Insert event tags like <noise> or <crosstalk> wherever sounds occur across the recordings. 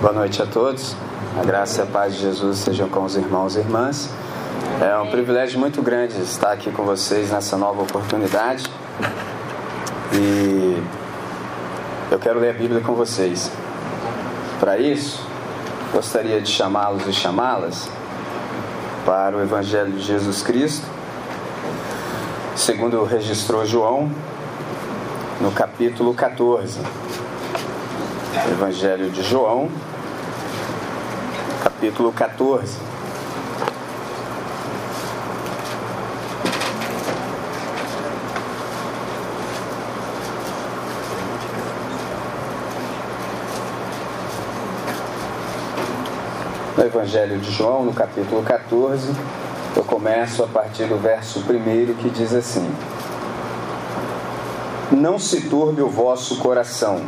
Boa noite a todos. A graça e a paz de Jesus sejam com os irmãos e irmãs. É um privilégio muito grande estar aqui com vocês nessa nova oportunidade. E eu quero ler a Bíblia com vocês. Para isso, gostaria de chamá-los e chamá-las para o Evangelho de Jesus Cristo, segundo registrou João, no capítulo 14. Evangelho de João, capítulo 14. No Evangelho de João, no capítulo 14, eu começo a partir do verso 1 que diz assim: Não se turbe o vosso coração.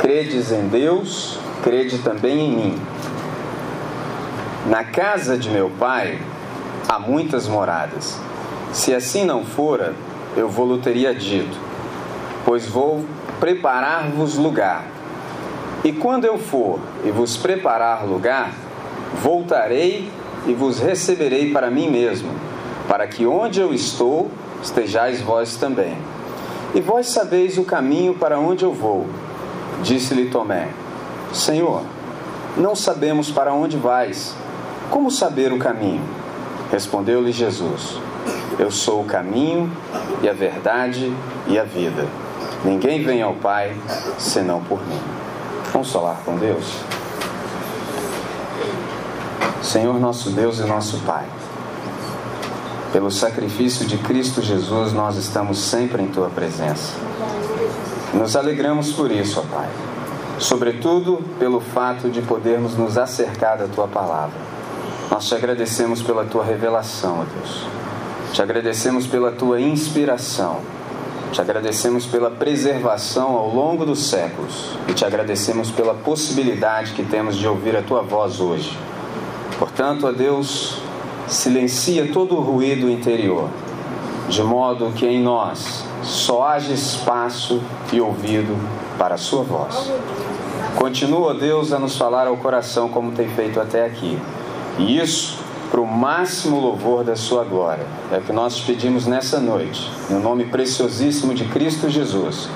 Credes em Deus, crede também em mim. Na casa de meu pai há muitas moradas. Se assim não fora, eu vou-lhe teria dito, pois vou preparar-vos lugar. E quando eu for e vos preparar lugar, voltarei e vos receberei para mim mesmo, para que onde eu estou estejais vós também. E vós sabeis o caminho para onde eu vou. Disse-lhe Tomé: Senhor, não sabemos para onde vais. Como saber o caminho? Respondeu-lhe Jesus: Eu sou o caminho e a verdade e a vida. Ninguém vem ao Pai senão por mim. Vamos falar com Deus? Senhor nosso Deus e nosso Pai, pelo sacrifício de Cristo Jesus, nós estamos sempre em Tua presença. Nos alegramos por isso, ó Pai. Sobretudo pelo fato de podermos nos acercar da Tua palavra. Nós te agradecemos pela Tua revelação, ó Deus. Te agradecemos pela Tua inspiração. Te agradecemos pela preservação ao longo dos séculos. E te agradecemos pela possibilidade que temos de ouvir a Tua voz hoje. Portanto, ó Deus, silencia todo o ruído interior, de modo que em nós só haja espaço e ouvido para a Sua voz. Continua, Deus, a nos falar ao coração como tem feito até aqui. E isso para o máximo louvor da Sua glória. É o que nós te pedimos nessa noite, no nome preciosíssimo de Cristo Jesus,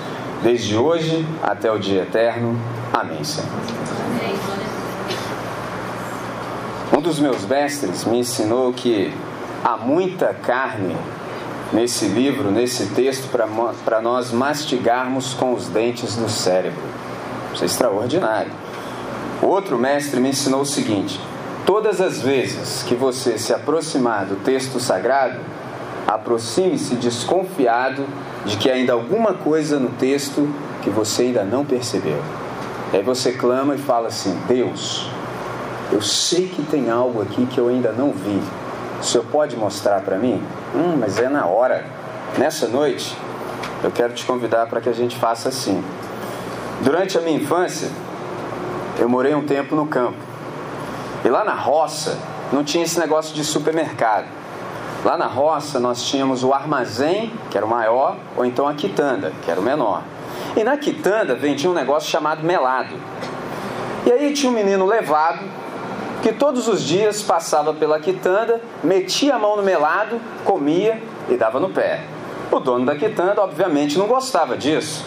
desde hoje até o dia eterno. Amém, Senhor. Um dos meus mestres me ensinou que há muita carne nesse livro, nesse texto, para nós mastigarmos com os dentes do cérebro. Isso é extraordinário. Outro mestre me ensinou o seguinte: todas as vezes que você se aproximar do texto sagrado, aproxime-se desconfiado de que ainda alguma coisa no texto que você ainda não percebeu. Aí você clama e fala assim: Deus, eu sei que tem algo aqui que eu ainda não vi. O senhor pode mostrar para mim? Hum, mas é na hora. Nessa noite, eu quero te convidar para que a gente faça assim. Durante a minha infância, eu morei um tempo no campo. E lá na roça, não tinha esse negócio de supermercado. Lá na roça, nós tínhamos o armazém, que era o maior, ou então a quitanda, que era o menor. E na quitanda vendia um negócio chamado melado. E aí tinha um menino levado que todos os dias passava pela quitanda, metia a mão no melado, comia e dava no pé. O dono da quitanda, obviamente, não gostava disso.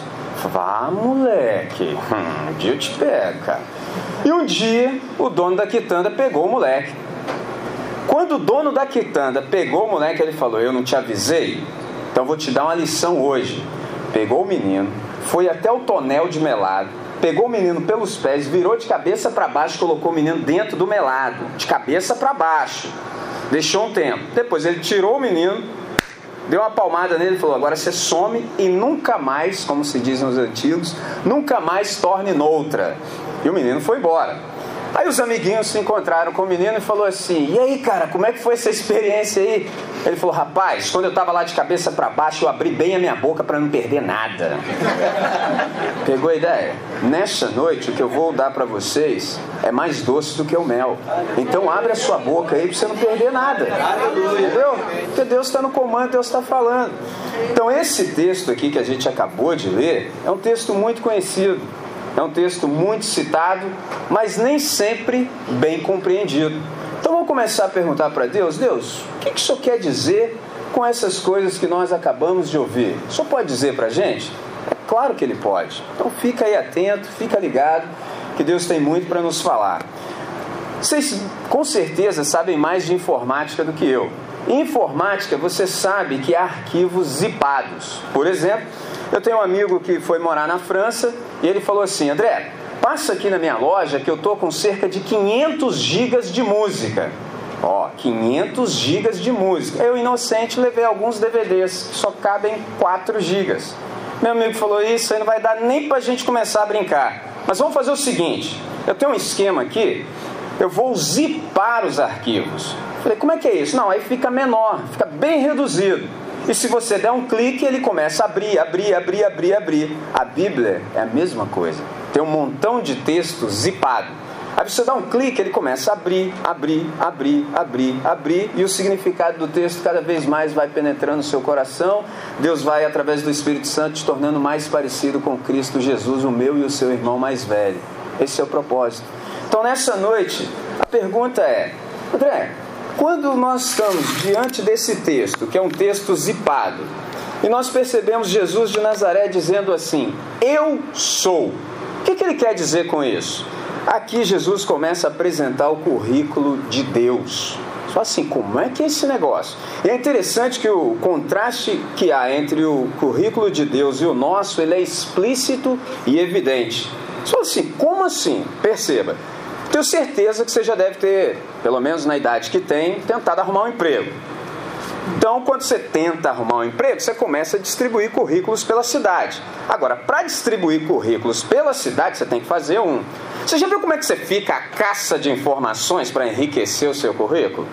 Vá, moleque, <laughs> hum, um dia eu te pego, cara. E um dia, o dono da quitanda pegou o moleque. Quando o dono da quitanda pegou o moleque, ele falou: Eu não te avisei? Então vou te dar uma lição hoje. Pegou o menino, foi até o tonel de melado, pegou o menino pelos pés, virou de cabeça para baixo, colocou o menino dentro do melado, de cabeça para baixo. Deixou um tempo. Depois ele tirou o menino, deu uma palmada nele e falou: Agora você some e nunca mais, como se diz nos antigos, nunca mais torne noutra. E o menino foi embora. Aí os amiguinhos se encontraram com o menino e falou assim: "E aí, cara, como é que foi essa experiência aí?" Ele falou: "Rapaz, quando eu tava lá de cabeça para baixo, eu abri bem a minha boca para não perder nada." <laughs> Pegou a ideia? Nesta noite o que eu vou dar para vocês é mais doce do que o mel. Então abre a sua boca aí para você não perder nada. Entendeu? Porque Deus está no comando, Deus está falando. Então esse texto aqui que a gente acabou de ler é um texto muito conhecido. É um texto muito citado, mas nem sempre bem compreendido. Então vamos começar a perguntar para Deus: Deus, o que, que o Senhor quer dizer com essas coisas que nós acabamos de ouvir? O Senhor pode dizer para a gente? É claro que Ele pode. Então fica aí atento, fica ligado, que Deus tem muito para nos falar. Vocês com certeza sabem mais de informática do que eu. Em informática, você sabe que há arquivos zipados. Por exemplo, eu tenho um amigo que foi morar na França e ele falou assim: André, passa aqui na minha loja que eu tô com cerca de 500 gigas de música. Ó, 500 gigas de música. Eu, inocente, levei alguns DVDs, só cabem 4 gigas. Meu amigo falou: Isso aí não vai dar nem pra gente começar a brincar. Mas vamos fazer o seguinte: eu tenho um esquema aqui eu vou zipar os arquivos. Falei, como é que é isso? Não, aí fica menor, fica bem reduzido. E se você der um clique, ele começa a abrir, abrir, abrir, abrir, abrir. A Bíblia é a mesma coisa. Tem um montão de texto zipado. Aí você dá um clique, ele começa a abrir, abrir, abrir, abrir, abrir, e o significado do texto cada vez mais vai penetrando no seu coração. Deus vai, através do Espírito Santo, te tornando mais parecido com Cristo Jesus, o meu e o seu irmão mais velho. Esse é o propósito. Então, nessa noite, a pergunta é: André, quando nós estamos diante desse texto, que é um texto zipado, e nós percebemos Jesus de Nazaré dizendo assim: Eu sou. O que, que ele quer dizer com isso? Aqui Jesus começa a apresentar o currículo de Deus. Só assim, como é que é esse negócio? E é interessante que o contraste que há entre o currículo de Deus e o nosso, ele é explícito e evidente. Só assim, como assim? Perceba, tenho certeza que você já deve ter, pelo menos na idade que tem, tentado arrumar um emprego. Então, quando você tenta arrumar um emprego, você começa a distribuir currículos pela cidade. Agora, para distribuir currículos pela cidade, você tem que fazer um. Você já viu como é que você fica a caça de informações para enriquecer o seu currículo?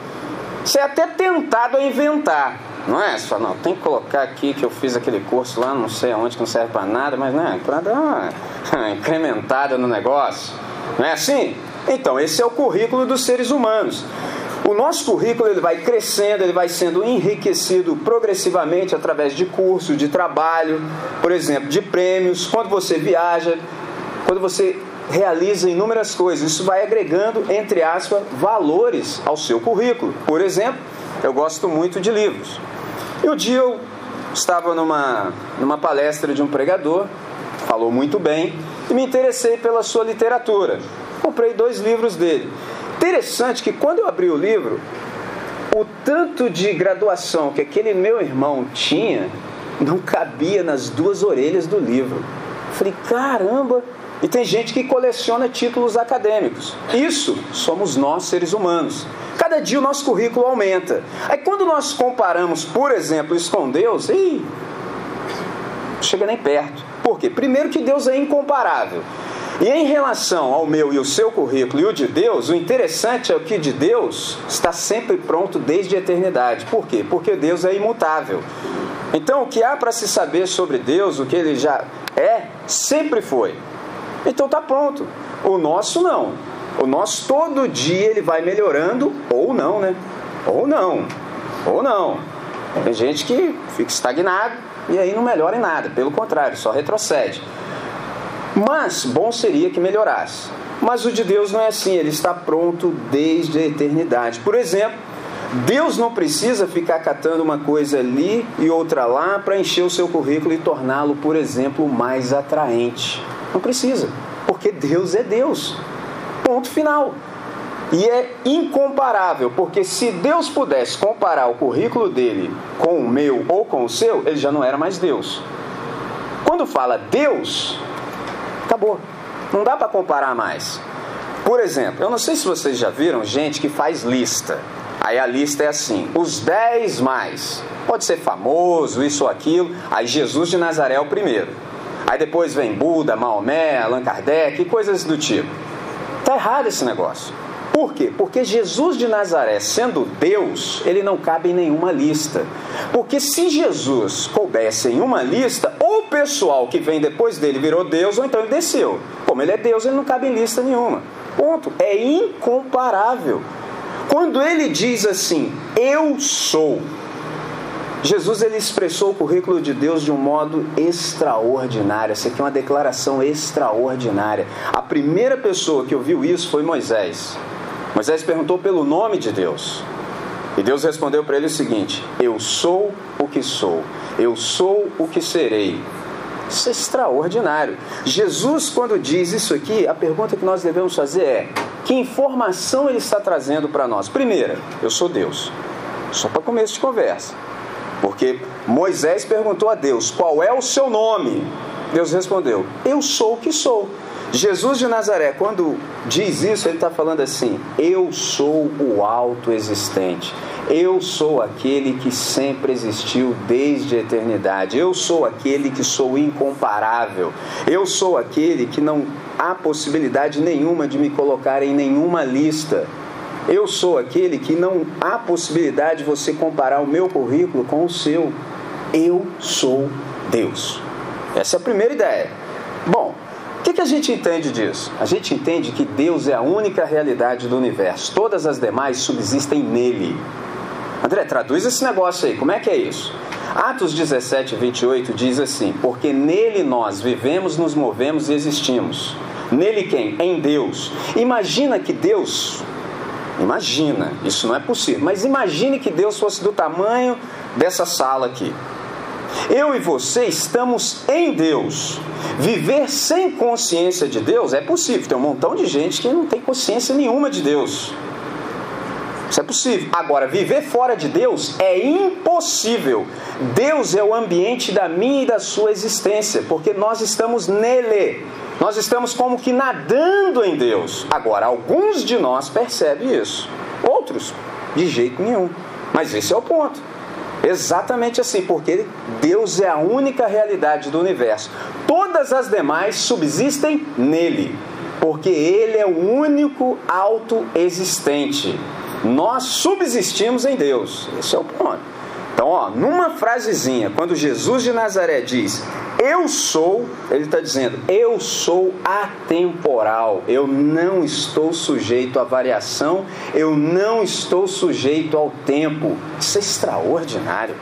Você é até tentado a inventar, não é? Você fala, não, tem que colocar aqui que eu fiz aquele curso lá, não sei aonde, que não serve para nada, mas né, para dar uma <laughs> incrementada no negócio. Não é assim? Então, esse é o currículo dos seres humanos. O nosso currículo ele vai crescendo, ele vai sendo enriquecido progressivamente através de cursos, de trabalho, por exemplo, de prêmios, quando você viaja, quando você realiza inúmeras coisas. Isso vai agregando, entre aspas, valores ao seu currículo. Por exemplo, eu gosto muito de livros. E um dia eu estava numa, numa palestra de um pregador, falou muito bem, e me interessei pela sua literatura comprei dois livros dele. Interessante que quando eu abri o livro, o tanto de graduação que aquele meu irmão tinha não cabia nas duas orelhas do livro. Falei, caramba! E tem gente que coleciona títulos acadêmicos. Isso somos nós, seres humanos. Cada dia o nosso currículo aumenta. Aí quando nós comparamos, por exemplo, isso com Deus, ih, não chega nem perto. Por quê? Primeiro que Deus é incomparável. E em relação ao meu e o seu currículo e o de Deus, o interessante é o que de Deus está sempre pronto desde a eternidade. Por quê? Porque Deus é imutável. Então, o que há para se saber sobre Deus, o que ele já é, sempre foi. Então tá pronto. O nosso não. O nosso todo dia ele vai melhorando ou não, né? Ou não. Ou não. Tem gente que fica estagnado e aí não melhora em nada, pelo contrário, só retrocede. Mas bom seria que melhorasse. Mas o de Deus não é assim, ele está pronto desde a eternidade. Por exemplo, Deus não precisa ficar catando uma coisa ali e outra lá para encher o seu currículo e torná-lo, por exemplo, mais atraente. Não precisa, porque Deus é Deus. Ponto final. E é incomparável, porque se Deus pudesse comparar o currículo dele com o meu ou com o seu, ele já não era mais Deus. Quando fala Deus, Acabou. Não dá para comparar mais. Por exemplo, eu não sei se vocês já viram gente que faz lista. Aí a lista é assim: os 10 mais. Pode ser famoso, isso ou aquilo. Aí Jesus de Nazaré é o primeiro. Aí depois vem Buda, Maomé, Allan Kardec coisas do tipo. Tá errado esse negócio. Por quê? Porque Jesus de Nazaré, sendo Deus, ele não cabe em nenhuma lista. Porque se Jesus coubesse em uma lista, ou o pessoal que vem depois dele virou Deus, ou então ele desceu. Como ele é Deus, ele não cabe em lista nenhuma. Ponto. É incomparável. Quando ele diz assim, eu sou, Jesus ele expressou o currículo de Deus de um modo extraordinário. Essa aqui é uma declaração extraordinária. A primeira pessoa que ouviu isso foi Moisés. Moisés perguntou pelo nome de Deus. E Deus respondeu para ele o seguinte: Eu sou o que sou, eu sou o que serei. Isso é extraordinário. Jesus, quando diz isso aqui, a pergunta que nós devemos fazer é: que informação ele está trazendo para nós? Primeira, eu sou Deus. Só para começo de conversa. Porque Moisés perguntou a Deus: qual é o seu nome? Deus respondeu: Eu sou o que sou. Jesus de Nazaré, quando diz isso, ele está falando assim: Eu sou o alto existente. Eu sou aquele que sempre existiu desde a eternidade. Eu sou aquele que sou incomparável. Eu sou aquele que não há possibilidade nenhuma de me colocar em nenhuma lista. Eu sou aquele que não há possibilidade de você comparar o meu currículo com o seu. Eu sou Deus. Essa é a primeira ideia. Bom, que, que a gente entende disso? A gente entende que Deus é a única realidade do universo. Todas as demais subsistem nele. André, traduz esse negócio aí, como é que é isso? Atos 17, 28 diz assim: Porque nele nós vivemos, nos movemos e existimos. Nele quem? Em Deus. Imagina que Deus, imagina, isso não é possível, mas imagine que Deus fosse do tamanho dessa sala aqui. Eu e você estamos em Deus. Viver sem consciência de Deus é possível. Tem um montão de gente que não tem consciência nenhuma de Deus. Isso é possível. Agora, viver fora de Deus é impossível. Deus é o ambiente da minha e da sua existência, porque nós estamos nele. Nós estamos como que nadando em Deus. Agora, alguns de nós percebem isso, outros, de jeito nenhum. Mas esse é o ponto. Exatamente assim, porque Deus é a única realidade do universo. Todas as demais subsistem nele, porque Ele é o único autoexistente. Nós subsistimos em Deus. Esse é o ponto. Então, ó, numa frasezinha, quando Jesus de Nazaré diz eu sou, ele está dizendo, eu sou atemporal, eu não estou sujeito à variação, eu não estou sujeito ao tempo. Isso é extraordinário.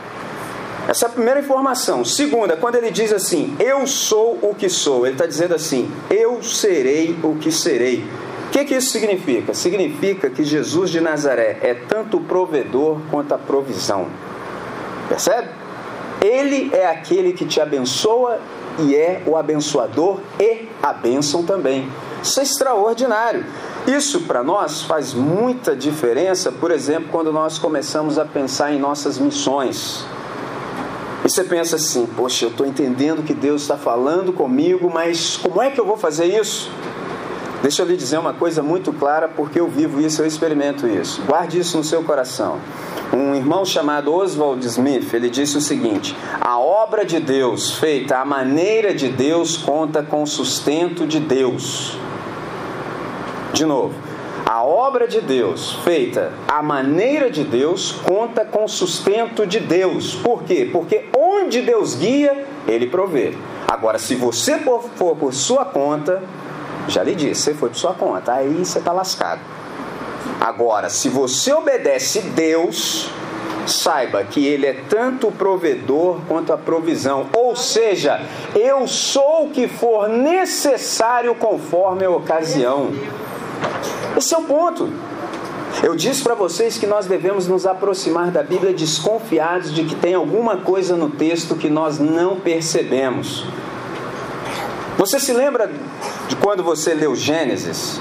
Essa é a primeira informação. Segunda, quando ele diz assim, eu sou o que sou, ele está dizendo assim, eu serei o que serei que, que isso significa? Significa que Jesus de Nazaré é tanto o provedor quanto a provisão. Percebe? Ele é aquele que te abençoa e é o abençoador e a bênção também. Isso é extraordinário. Isso para nós faz muita diferença, por exemplo, quando nós começamos a pensar em nossas missões. E você pensa assim: poxa, eu estou entendendo que Deus está falando comigo, mas como é que eu vou fazer isso? Deixa eu lhe dizer uma coisa muito clara, porque eu vivo isso, eu experimento isso. Guarde isso no seu coração. Um irmão chamado Oswald Smith, ele disse o seguinte: a obra de Deus feita à maneira de Deus conta com o sustento de Deus. De novo, a obra de Deus feita à maneira de Deus conta com o sustento de Deus. Por quê? Porque onde Deus guia, ele provê. Agora, se você for por sua conta, já lhe disse, você foi por sua conta, aí você está lascado. Agora, se você obedece Deus, saiba que Ele é tanto o provedor quanto a provisão. Ou seja, eu sou o que for necessário conforme a ocasião. Esse é o ponto. Eu disse para vocês que nós devemos nos aproximar da Bíblia desconfiados de que tem alguma coisa no texto que nós não percebemos. Você se lembra de quando você leu Gênesis,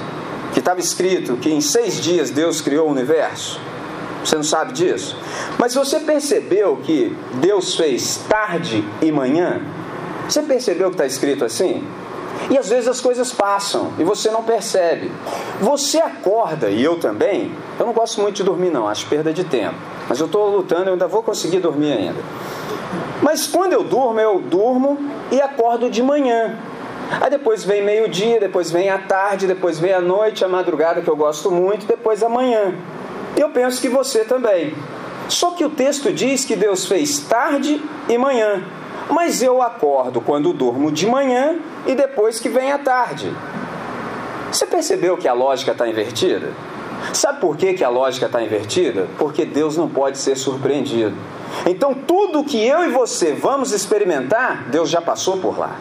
que estava escrito que em seis dias Deus criou o universo? Você não sabe disso? Mas você percebeu que Deus fez tarde e manhã? Você percebeu que está escrito assim? E às vezes as coisas passam e você não percebe. Você acorda, e eu também. Eu não gosto muito de dormir, não, acho perda de tempo. Mas eu estou lutando, eu ainda vou conseguir dormir ainda. Mas quando eu durmo, eu durmo e acordo de manhã. Aí depois vem meio-dia, depois vem a tarde, depois vem a noite, a madrugada, que eu gosto muito, depois a manhã. Eu penso que você também. Só que o texto diz que Deus fez tarde e manhã. Mas eu acordo quando durmo de manhã e depois que vem a tarde. Você percebeu que a lógica está invertida? Sabe por que, que a lógica está invertida? Porque Deus não pode ser surpreendido. Então, tudo que eu e você vamos experimentar, Deus já passou por lá.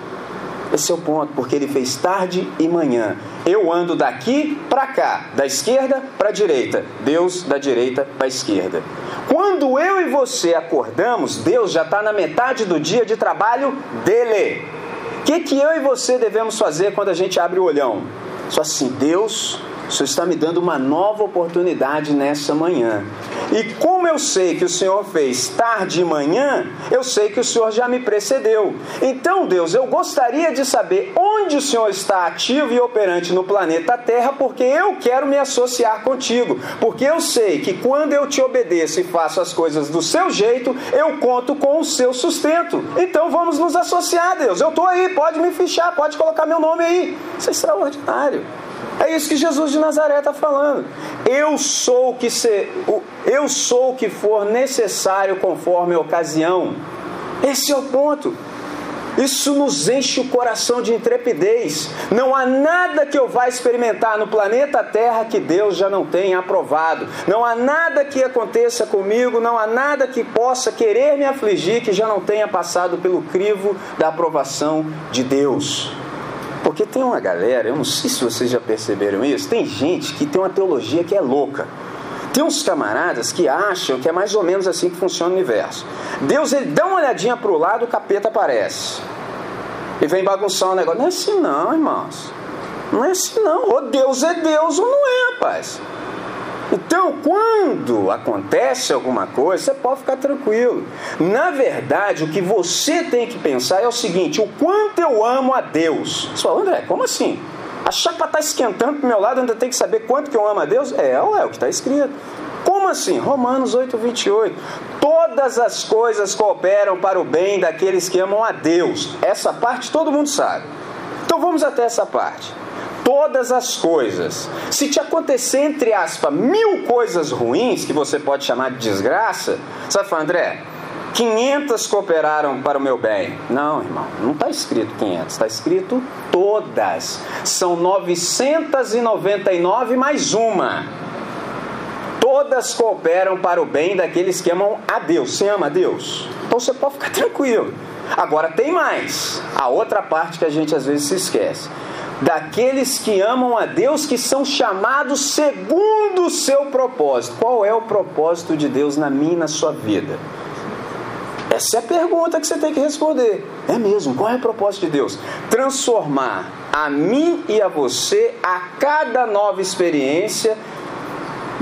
Esse é o ponto, porque ele fez tarde e manhã. Eu ando daqui para cá, da esquerda para a direita, Deus da direita para a esquerda. Quando eu e você acordamos, Deus já está na metade do dia de trabalho dele. O que, que eu e você devemos fazer quando a gente abre o olhão? Só assim, Deus, o Senhor está me dando uma nova oportunidade nessa manhã. E como eu sei que o Senhor fez tarde e manhã, eu sei que o Senhor já me precedeu. Então, Deus, eu gostaria de saber onde o Senhor está ativo e operante no planeta Terra, porque eu quero me associar contigo. Porque eu sei que quando eu te obedeço e faço as coisas do seu jeito, eu conto com o seu sustento. Então vamos nos associar, Deus. Eu estou aí, pode me fichar, pode colocar meu nome aí. Isso é extraordinário. É isso que Jesus de Nazaré está falando. Eu sou o que ser, eu sou o que for necessário conforme a ocasião. Esse é o ponto. Isso nos enche o coração de intrepidez. Não há nada que eu vá experimentar no planeta Terra que Deus já não tenha aprovado. Não há nada que aconteça comigo, não há nada que possa querer me afligir que já não tenha passado pelo crivo da aprovação de Deus. Tem uma galera, eu não sei se vocês já perceberam isso, tem gente que tem uma teologia que é louca. Tem uns camaradas que acham que é mais ou menos assim que funciona o universo. Deus ele dá uma olhadinha para o lado, o capeta aparece. E vem bagunçar o negócio. Não é assim não, irmãos. Não é assim não. Ou Deus é Deus ou não é, rapaz. Então, quando acontece alguma coisa, você pode ficar tranquilo. Na verdade, o que você tem que pensar é o seguinte: o quanto eu amo a Deus. Você fala, André, como assim? A chapa está esquentando para meu lado, ainda tem que saber quanto que eu amo a Deus? É, é o que está escrito. Como assim? Romanos 8, 28. Todas as coisas cooperam para o bem daqueles que amam a Deus. Essa parte todo mundo sabe. Então vamos até essa parte todas as coisas. Se te acontecer, entre aspas, mil coisas ruins, que você pode chamar de desgraça, você vai falar, André, 500 cooperaram para o meu bem. Não, irmão, não está escrito 500, está escrito todas. São 999 mais uma. Todas cooperam para o bem daqueles que amam a Deus. Você ama a Deus? Então você pode ficar <laughs> tranquilo. Agora tem mais. A outra parte que a gente às vezes se esquece daqueles que amam a Deus, que são chamados segundo o seu propósito. Qual é o propósito de Deus na minha e na sua vida? Essa é a pergunta que você tem que responder. É mesmo, qual é o propósito de Deus? Transformar a mim e a você, a cada nova experiência,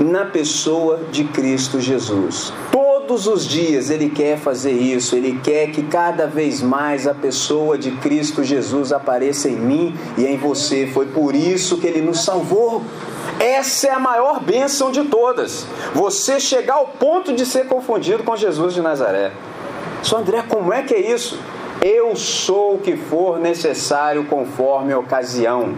na pessoa de Cristo Jesus. Todos os dias Ele quer fazer isso, Ele quer que cada vez mais a pessoa de Cristo Jesus apareça em mim e em você. Foi por isso que Ele nos salvou. Essa é a maior bênção de todas. Você chegar ao ponto de ser confundido com Jesus de Nazaré. Só André, como é que é isso? Eu sou o que for necessário conforme a ocasião.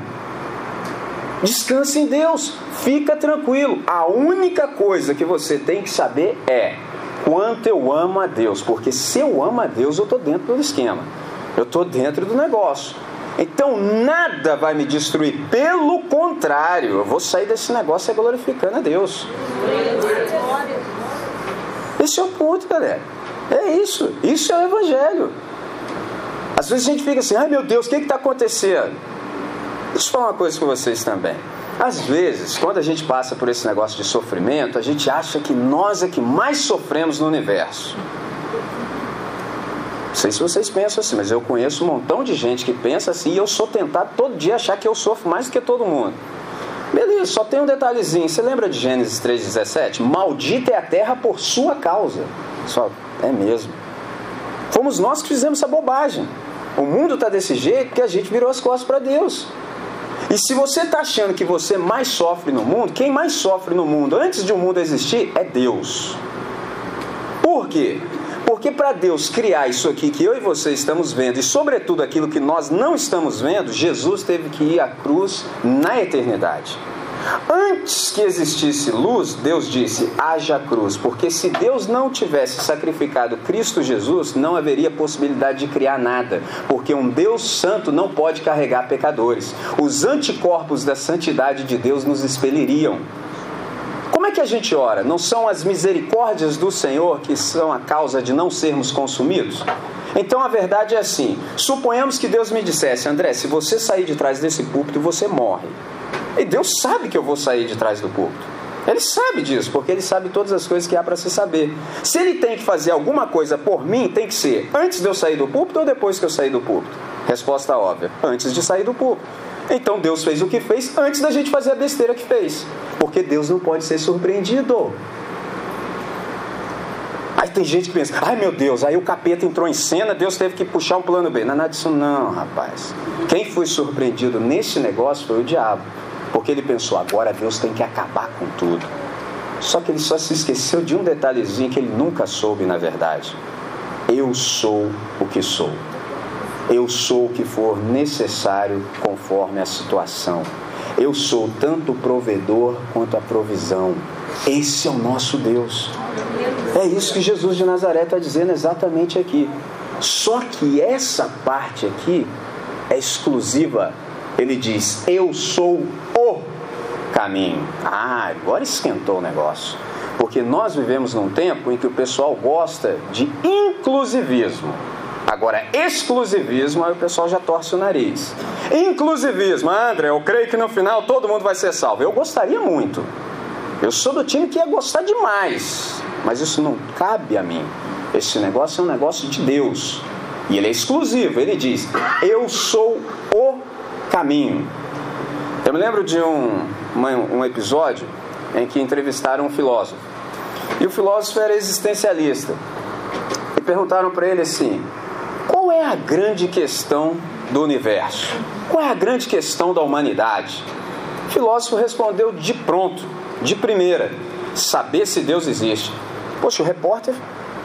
Descanse em Deus, fica tranquilo. A única coisa que você tem que saber é quanto eu amo a Deus, porque se eu amo a Deus, eu estou dentro do esquema, eu estou dentro do negócio. Então nada vai me destruir, pelo contrário, eu vou sair desse negócio glorificando a Deus. Esse é o ponto, galera. É isso, isso é o Evangelho. Às vezes a gente fica assim, ai meu Deus, o que está acontecendo? Deixa eu falar uma coisa com vocês também. Às vezes, quando a gente passa por esse negócio de sofrimento, a gente acha que nós é que mais sofremos no universo. Não sei se vocês pensam assim, mas eu conheço um montão de gente que pensa assim e eu sou tentado todo dia achar que eu sofro mais do que todo mundo. Beleza, só tem um detalhezinho. Você lembra de Gênesis 3,17? Maldita é a terra por sua causa. Só, é mesmo. Fomos nós que fizemos essa bobagem. O mundo está desse jeito que a gente virou as costas para Deus. E se você está achando que você mais sofre no mundo, quem mais sofre no mundo antes de o um mundo existir é Deus. Por quê? Porque para Deus criar isso aqui que eu e você estamos vendo, e sobretudo aquilo que nós não estamos vendo, Jesus teve que ir à cruz na eternidade. Antes que existisse luz, Deus disse: haja cruz, porque se Deus não tivesse sacrificado Cristo Jesus, não haveria possibilidade de criar nada, porque um Deus santo não pode carregar pecadores. Os anticorpos da santidade de Deus nos expeliriam. Como é que a gente ora? Não são as misericórdias do Senhor que são a causa de não sermos consumidos? Então a verdade é assim: suponhamos que Deus me dissesse, André, se você sair de trás desse púlpito, você morre. E Deus sabe que eu vou sair de trás do púlpito. Ele sabe disso, porque ele sabe todas as coisas que há para se saber. Se ele tem que fazer alguma coisa por mim, tem que ser antes de eu sair do púlpito ou depois que eu sair do púlpito? Resposta óbvia: antes de sair do púlpito. Então Deus fez o que fez antes da gente fazer a besteira que fez. Porque Deus não pode ser surpreendido. Aí tem gente que pensa, ai meu Deus, aí o capeta entrou em cena, Deus teve que puxar um plano B. Não é nada disso não, rapaz. Quem foi surpreendido nesse negócio foi o diabo. Porque ele pensou, agora Deus tem que acabar com tudo. Só que ele só se esqueceu de um detalhezinho que ele nunca soube na verdade. Eu sou o que sou. Eu sou o que for necessário conforme a situação. Eu sou tanto o provedor quanto a provisão. Esse é o nosso Deus. É isso que Jesus de Nazaré está dizendo exatamente aqui. Só que essa parte aqui é exclusiva. Ele diz: Eu sou caminho. Ah, agora esquentou o negócio. Porque nós vivemos num tempo em que o pessoal gosta de inclusivismo. Agora, exclusivismo, aí o pessoal já torce o nariz. Inclusivismo, André, eu creio que no final todo mundo vai ser salvo. Eu gostaria muito. Eu sou do time que ia gostar demais, mas isso não cabe a mim. Esse negócio é um negócio de Deus. E ele é exclusivo. Ele diz: Eu sou o caminho. Eu me lembro de um, um episódio em que entrevistaram um filósofo. E o filósofo era existencialista. E perguntaram para ele assim: Qual é a grande questão do universo? Qual é a grande questão da humanidade? O filósofo respondeu de pronto de primeira, saber se Deus existe. Poxa, o repórter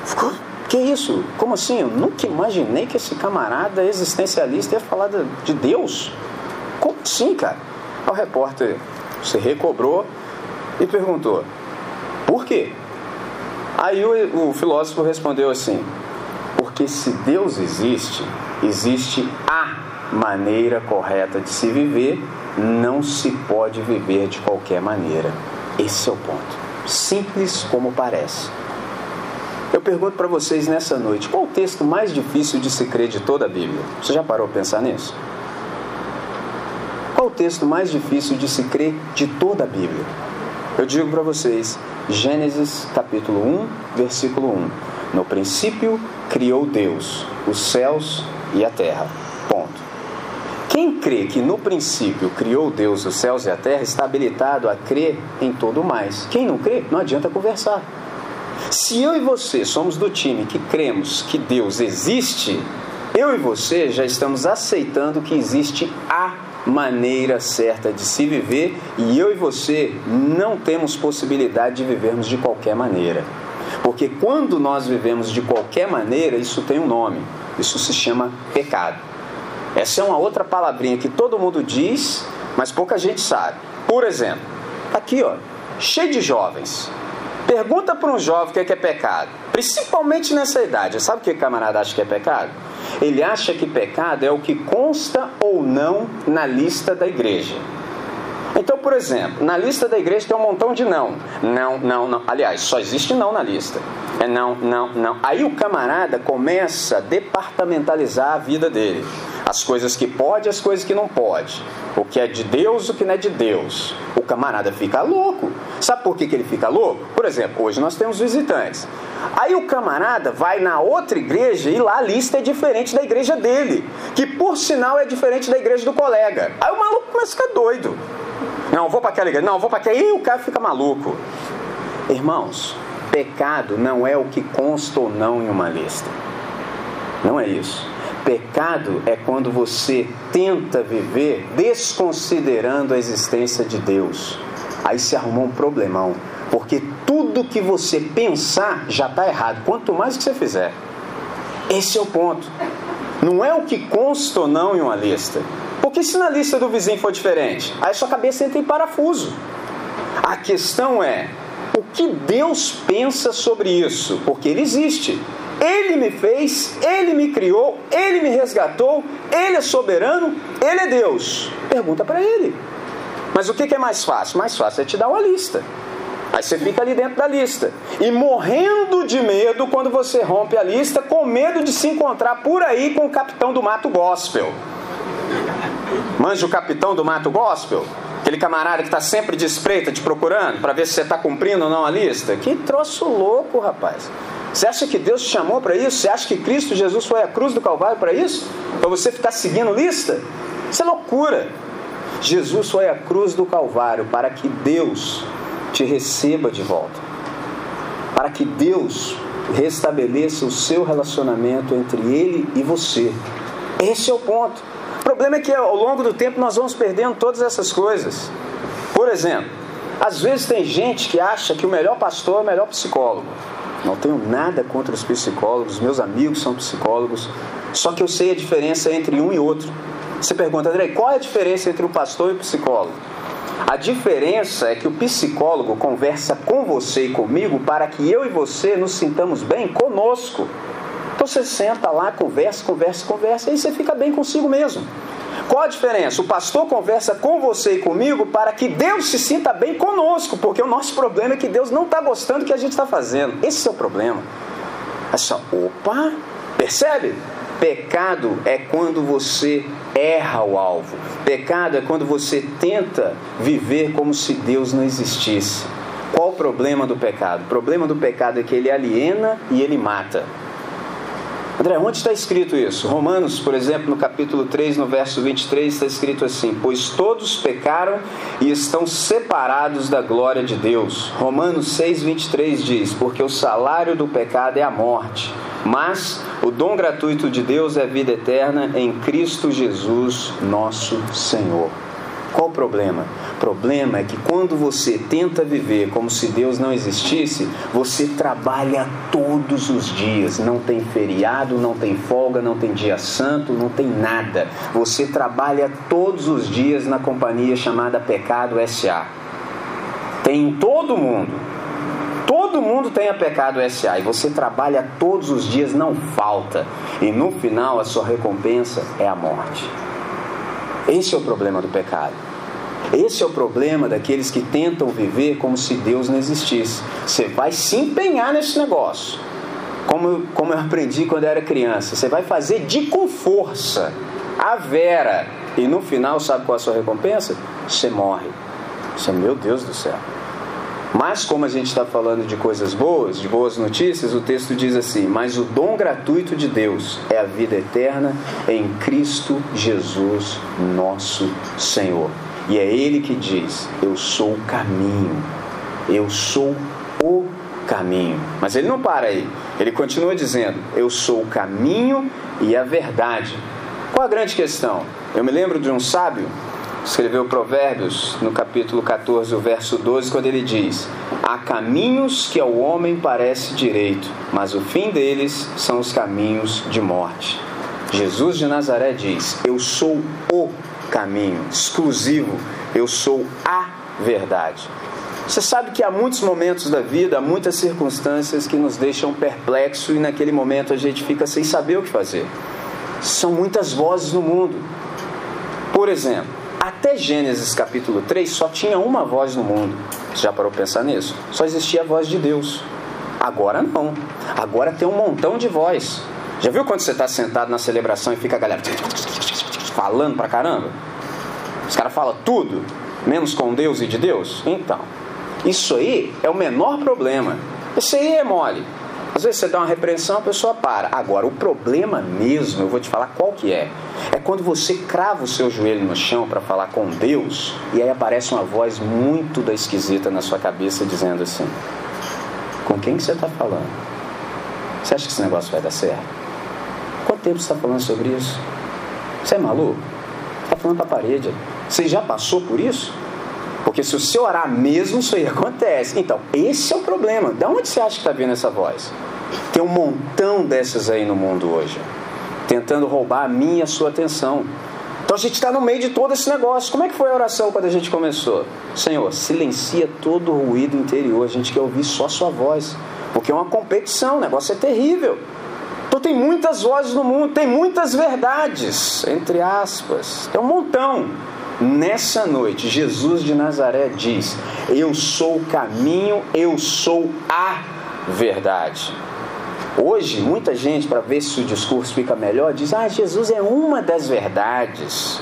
ficou. Que isso? Como assim? Eu nunca imaginei que esse camarada existencialista ia falar de Deus. Como assim, cara? O repórter se recobrou e perguntou: por quê? Aí o, o filósofo respondeu assim: porque se Deus existe, existe a maneira correta de se viver, não se pode viver de qualquer maneira. Esse é o ponto. Simples como parece. Eu pergunto para vocês nessa noite: qual o texto mais difícil de se crer de toda a Bíblia? Você já parou a pensar nisso? O texto mais difícil de se crer de toda a Bíblia? Eu digo para vocês: Gênesis capítulo 1, versículo 1. No princípio criou Deus os céus e a terra. Ponto. Quem crê que no princípio criou Deus os céus e a terra está habilitado a crer em todo mais. Quem não crê, não adianta conversar. Se eu e você somos do time que cremos que Deus existe, eu e você já estamos aceitando que existe a maneira certa de se viver e eu e você não temos possibilidade de vivermos de qualquer maneira. Porque quando nós vivemos de qualquer maneira, isso tem um nome. Isso se chama pecado. Essa é uma outra palavrinha que todo mundo diz, mas pouca gente sabe. Por exemplo, aqui ó, cheio de jovens. Pergunta para um jovem o que é, que é pecado, principalmente nessa idade. Sabe o que o camarada acha que é pecado? Ele acha que pecado é o que consta ou não na lista da igreja. Então, por exemplo, na lista da igreja tem um montão de não. Não, não, não. Aliás, só existe não na lista. É não, não, não. Aí o camarada começa a departamentalizar a vida dele. As coisas que pode, as coisas que não pode. O que é de Deus, o que não é de Deus. O camarada fica louco. Sabe por que, que ele fica louco? Por exemplo, hoje nós temos visitantes. Aí o camarada vai na outra igreja e lá a lista é diferente da igreja dele. Que por sinal é diferente da igreja do colega. Aí o maluco começa a ficar doido. Não, vou para aquela igreja. Não, vou para aquela. E o cara fica maluco. Irmãos, pecado não é o que consta ou não em uma lista. Não é isso. Pecado é quando você tenta viver desconsiderando a existência de Deus. Aí se arrumou um problemão, porque tudo que você pensar já está errado, quanto mais que você fizer. Esse é o ponto. Não é o que consta ou não em uma lista. Porque se na lista do vizinho for diferente, aí sua cabeça entra em parafuso. A questão é o que Deus pensa sobre isso, porque ele existe. Ele me fez, Ele me criou, Ele me resgatou, Ele é soberano, Ele é Deus. Pergunta para Ele. Mas o que é mais fácil? Mais fácil é te dar uma lista. Aí você fica ali dentro da lista. E morrendo de medo quando você rompe a lista, com medo de se encontrar por aí com o capitão do mato gospel. Manja o capitão do mato gospel? Aquele camarada que está sempre de espreita te procurando para ver se você está cumprindo ou não a lista? Que troço louco, rapaz. Você acha que Deus te chamou para isso? Você acha que Cristo Jesus foi à cruz do Calvário para isso? Para você ficar seguindo lista? Isso é loucura. Jesus foi à cruz do Calvário para que Deus te receba de volta. Para que Deus restabeleça o seu relacionamento entre Ele e você. Esse é o ponto. Problema é que ao longo do tempo nós vamos perdendo todas essas coisas. Por exemplo, às vezes tem gente que acha que o melhor pastor é o melhor psicólogo. Não tenho nada contra os psicólogos, meus amigos são psicólogos, só que eu sei a diferença entre um e outro. Você pergunta, André, qual é a diferença entre o pastor e o psicólogo? A diferença é que o psicólogo conversa com você e comigo para que eu e você nos sintamos bem conosco. Então você senta lá, conversa, conversa, conversa, e aí você fica bem consigo mesmo. Qual a diferença? O pastor conversa com você e comigo para que Deus se sinta bem conosco, porque o nosso problema é que Deus não está gostando do que a gente está fazendo. Esse é o problema. É só, opa, percebe? Pecado é quando você erra o alvo. Pecado é quando você tenta viver como se Deus não existisse. Qual o problema do pecado? O problema do pecado é que ele aliena e ele mata. André, onde está escrito isso? Romanos, por exemplo, no capítulo 3, no verso 23, está escrito assim: Pois todos pecaram e estão separados da glória de Deus. Romanos 6, 23 diz: Porque o salário do pecado é a morte, mas o dom gratuito de Deus é a vida eterna em Cristo Jesus, nosso Senhor. Qual o problema? O problema é que quando você tenta viver como se Deus não existisse, você trabalha todos os dias. Não tem feriado, não tem folga, não tem dia santo, não tem nada. Você trabalha todos os dias na companhia chamada Pecado SA. Tem em todo mundo. Todo mundo tem a Pecado SA e você trabalha todos os dias, não falta. E no final a sua recompensa é a morte. Esse é o problema do pecado. Esse é o problema daqueles que tentam viver como se Deus não existisse. Você vai se empenhar nesse negócio. Como, como eu aprendi quando eu era criança. Você vai fazer de com força, a vera. E no final, sabe qual é a sua recompensa? Você morre. Você, meu Deus do céu. Mas, como a gente está falando de coisas boas, de boas notícias, o texto diz assim: Mas o dom gratuito de Deus é a vida eterna em Cristo Jesus, nosso Senhor. E é Ele que diz: Eu sou o caminho, eu sou o caminho. Mas ele não para aí, ele continua dizendo: Eu sou o caminho e a verdade. Qual a grande questão? Eu me lembro de um sábio escreveu Provérbios no capítulo 14, o verso 12, quando ele diz: Há caminhos que ao homem parece direito, mas o fim deles são os caminhos de morte. Jesus de Nazaré diz: Eu sou o caminho exclusivo, eu sou a verdade. Você sabe que há muitos momentos da vida, há muitas circunstâncias que nos deixam perplexos e naquele momento a gente fica sem saber o que fazer. São muitas vozes no mundo. Por exemplo, até Gênesis capítulo 3 só tinha uma voz no mundo. Você já parou para pensar nisso? Só existia a voz de Deus. Agora não. Agora tem um montão de voz. Já viu quando você está sentado na celebração e fica a galera falando pra caramba? Os caras falam tudo, menos com Deus e de Deus? Então, isso aí é o menor problema. Isso aí é mole. Às vezes você dá uma repreensão, a pessoa para. Agora, o problema mesmo, eu vou te falar qual que é. É quando você crava o seu joelho no chão para falar com Deus e aí aparece uma voz muito da esquisita na sua cabeça dizendo assim: Com quem que você está falando? Você acha que esse negócio vai dar certo? Quanto tempo você está falando sobre isso? Você é maluco? Está falando para a parede. Você já passou por isso? Porque se você orar mesmo, isso aí acontece. Então, esse é o problema. De onde você acha que está vindo essa voz? Tem um montão dessas aí no mundo hoje, tentando roubar a minha e a sua atenção. Então a gente está no meio de todo esse negócio. Como é que foi a oração quando a gente começou? Senhor, silencia todo o ruído interior. A gente quer ouvir só a sua voz. Porque é uma competição, o negócio é terrível. Então tem muitas vozes no mundo, tem muitas verdades, entre aspas. Tem um montão. nessa noite, Jesus de Nazaré diz: Eu sou o caminho, eu sou a verdade. Hoje, muita gente, para ver se o discurso fica melhor, diz: Ah, Jesus é uma das verdades.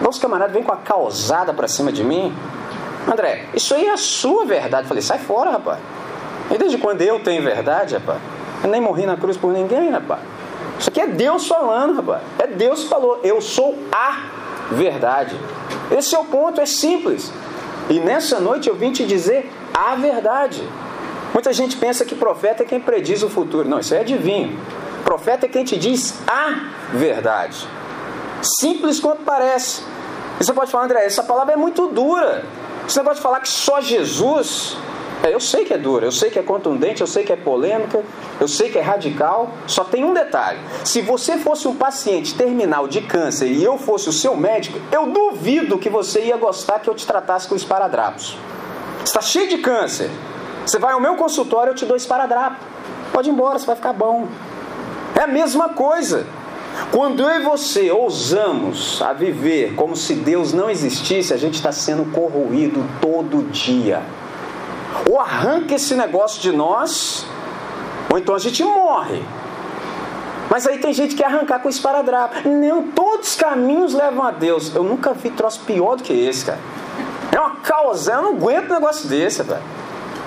Nosso camarada vem com a causada para cima de mim. André, isso aí é a sua verdade. Eu falei: Sai fora, rapaz. E desde quando eu tenho verdade, rapaz? Eu nem morri na cruz por ninguém, rapaz. Isso aqui é Deus falando, rapaz. É Deus que falou: Eu sou a verdade. Esse é o ponto, é simples. E nessa noite eu vim te dizer a verdade. Muita gente pensa que profeta é quem prediz o futuro. Não, isso é adivinho. Profeta é quem te diz a verdade. Simples quanto parece. E você pode falar, André, essa palavra é muito dura. Você pode falar que só Jesus. É, eu sei que é dura, eu sei que é contundente, eu sei que é polêmica, eu sei que é radical. Só tem um detalhe: se você fosse um paciente terminal de câncer e eu fosse o seu médico, eu duvido que você ia gostar que eu te tratasse com esparadrapos. Está cheio de câncer. Você vai ao meu consultório, eu te dou esparadrapo. Pode ir embora, você vai ficar bom. É a mesma coisa. Quando eu e você ousamos a viver como se Deus não existisse, a gente está sendo corroído todo dia. Ou arranca esse negócio de nós, ou então a gente morre. Mas aí tem gente que quer arrancar com esparadrapo. Não, todos os caminhos levam a Deus. Eu nunca vi troço pior do que esse, cara. É uma causa, eu não aguento um negócio desse, velho.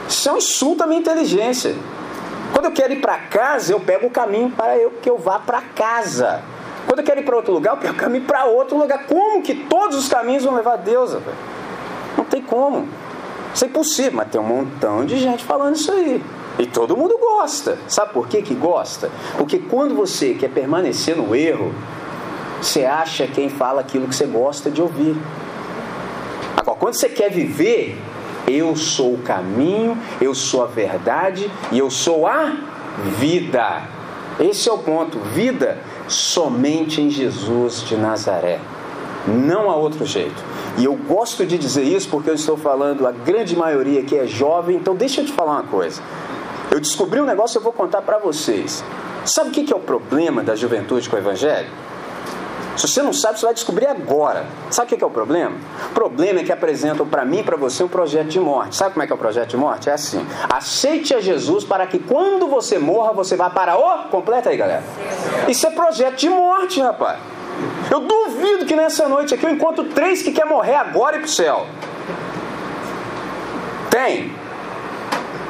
Isso é um insulto à minha inteligência. Quando eu quero ir para casa, eu pego o caminho para eu, que eu vá para casa. Quando eu quero ir para outro lugar, eu pego o caminho para outro lugar. Como que todos os caminhos vão levar a Deus? Véio? Não tem como. Isso é impossível, mas tem um montão de gente falando isso aí. E todo mundo gosta. Sabe por que, que gosta? Porque quando você quer permanecer no erro, você acha quem fala aquilo que você gosta de ouvir. Agora, quando você quer viver, eu sou o caminho, eu sou a verdade e eu sou a vida. Esse é o ponto. Vida somente em Jesus de Nazaré. Não há outro jeito. E eu gosto de dizer isso porque eu estou falando a grande maioria que é jovem. Então deixa eu te falar uma coisa. Eu descobri um negócio eu vou contar para vocês. Sabe o que é o problema da juventude com o Evangelho? Se você não sabe, você vai descobrir agora. Sabe o que é o problema? O problema é que apresentam para mim e para você um projeto de morte. Sabe como é que é o projeto de morte? É assim: aceite a Jesus para que quando você morra, você vá para o. Completa aí, galera. Isso é projeto de morte, rapaz. Eu duvido que nessa noite aqui eu encontro três que quer morrer agora e para o céu. Tem?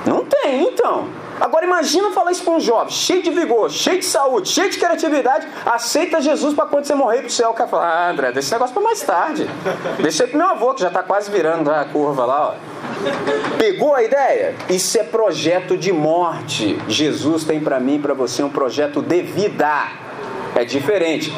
Não tem, então. Agora imagina falar isso para um jovem, cheio de vigor, cheio de saúde, cheio de criatividade, aceita Jesus para quando você morrer para o céu. O cara fala, ah, André, deixa esse negócio para mais tarde. Deixa para meu avô, que já está quase virando a curva lá. Ó. Pegou a ideia? Isso é projeto de morte. Jesus tem para mim e para você um projeto de vida. É diferente.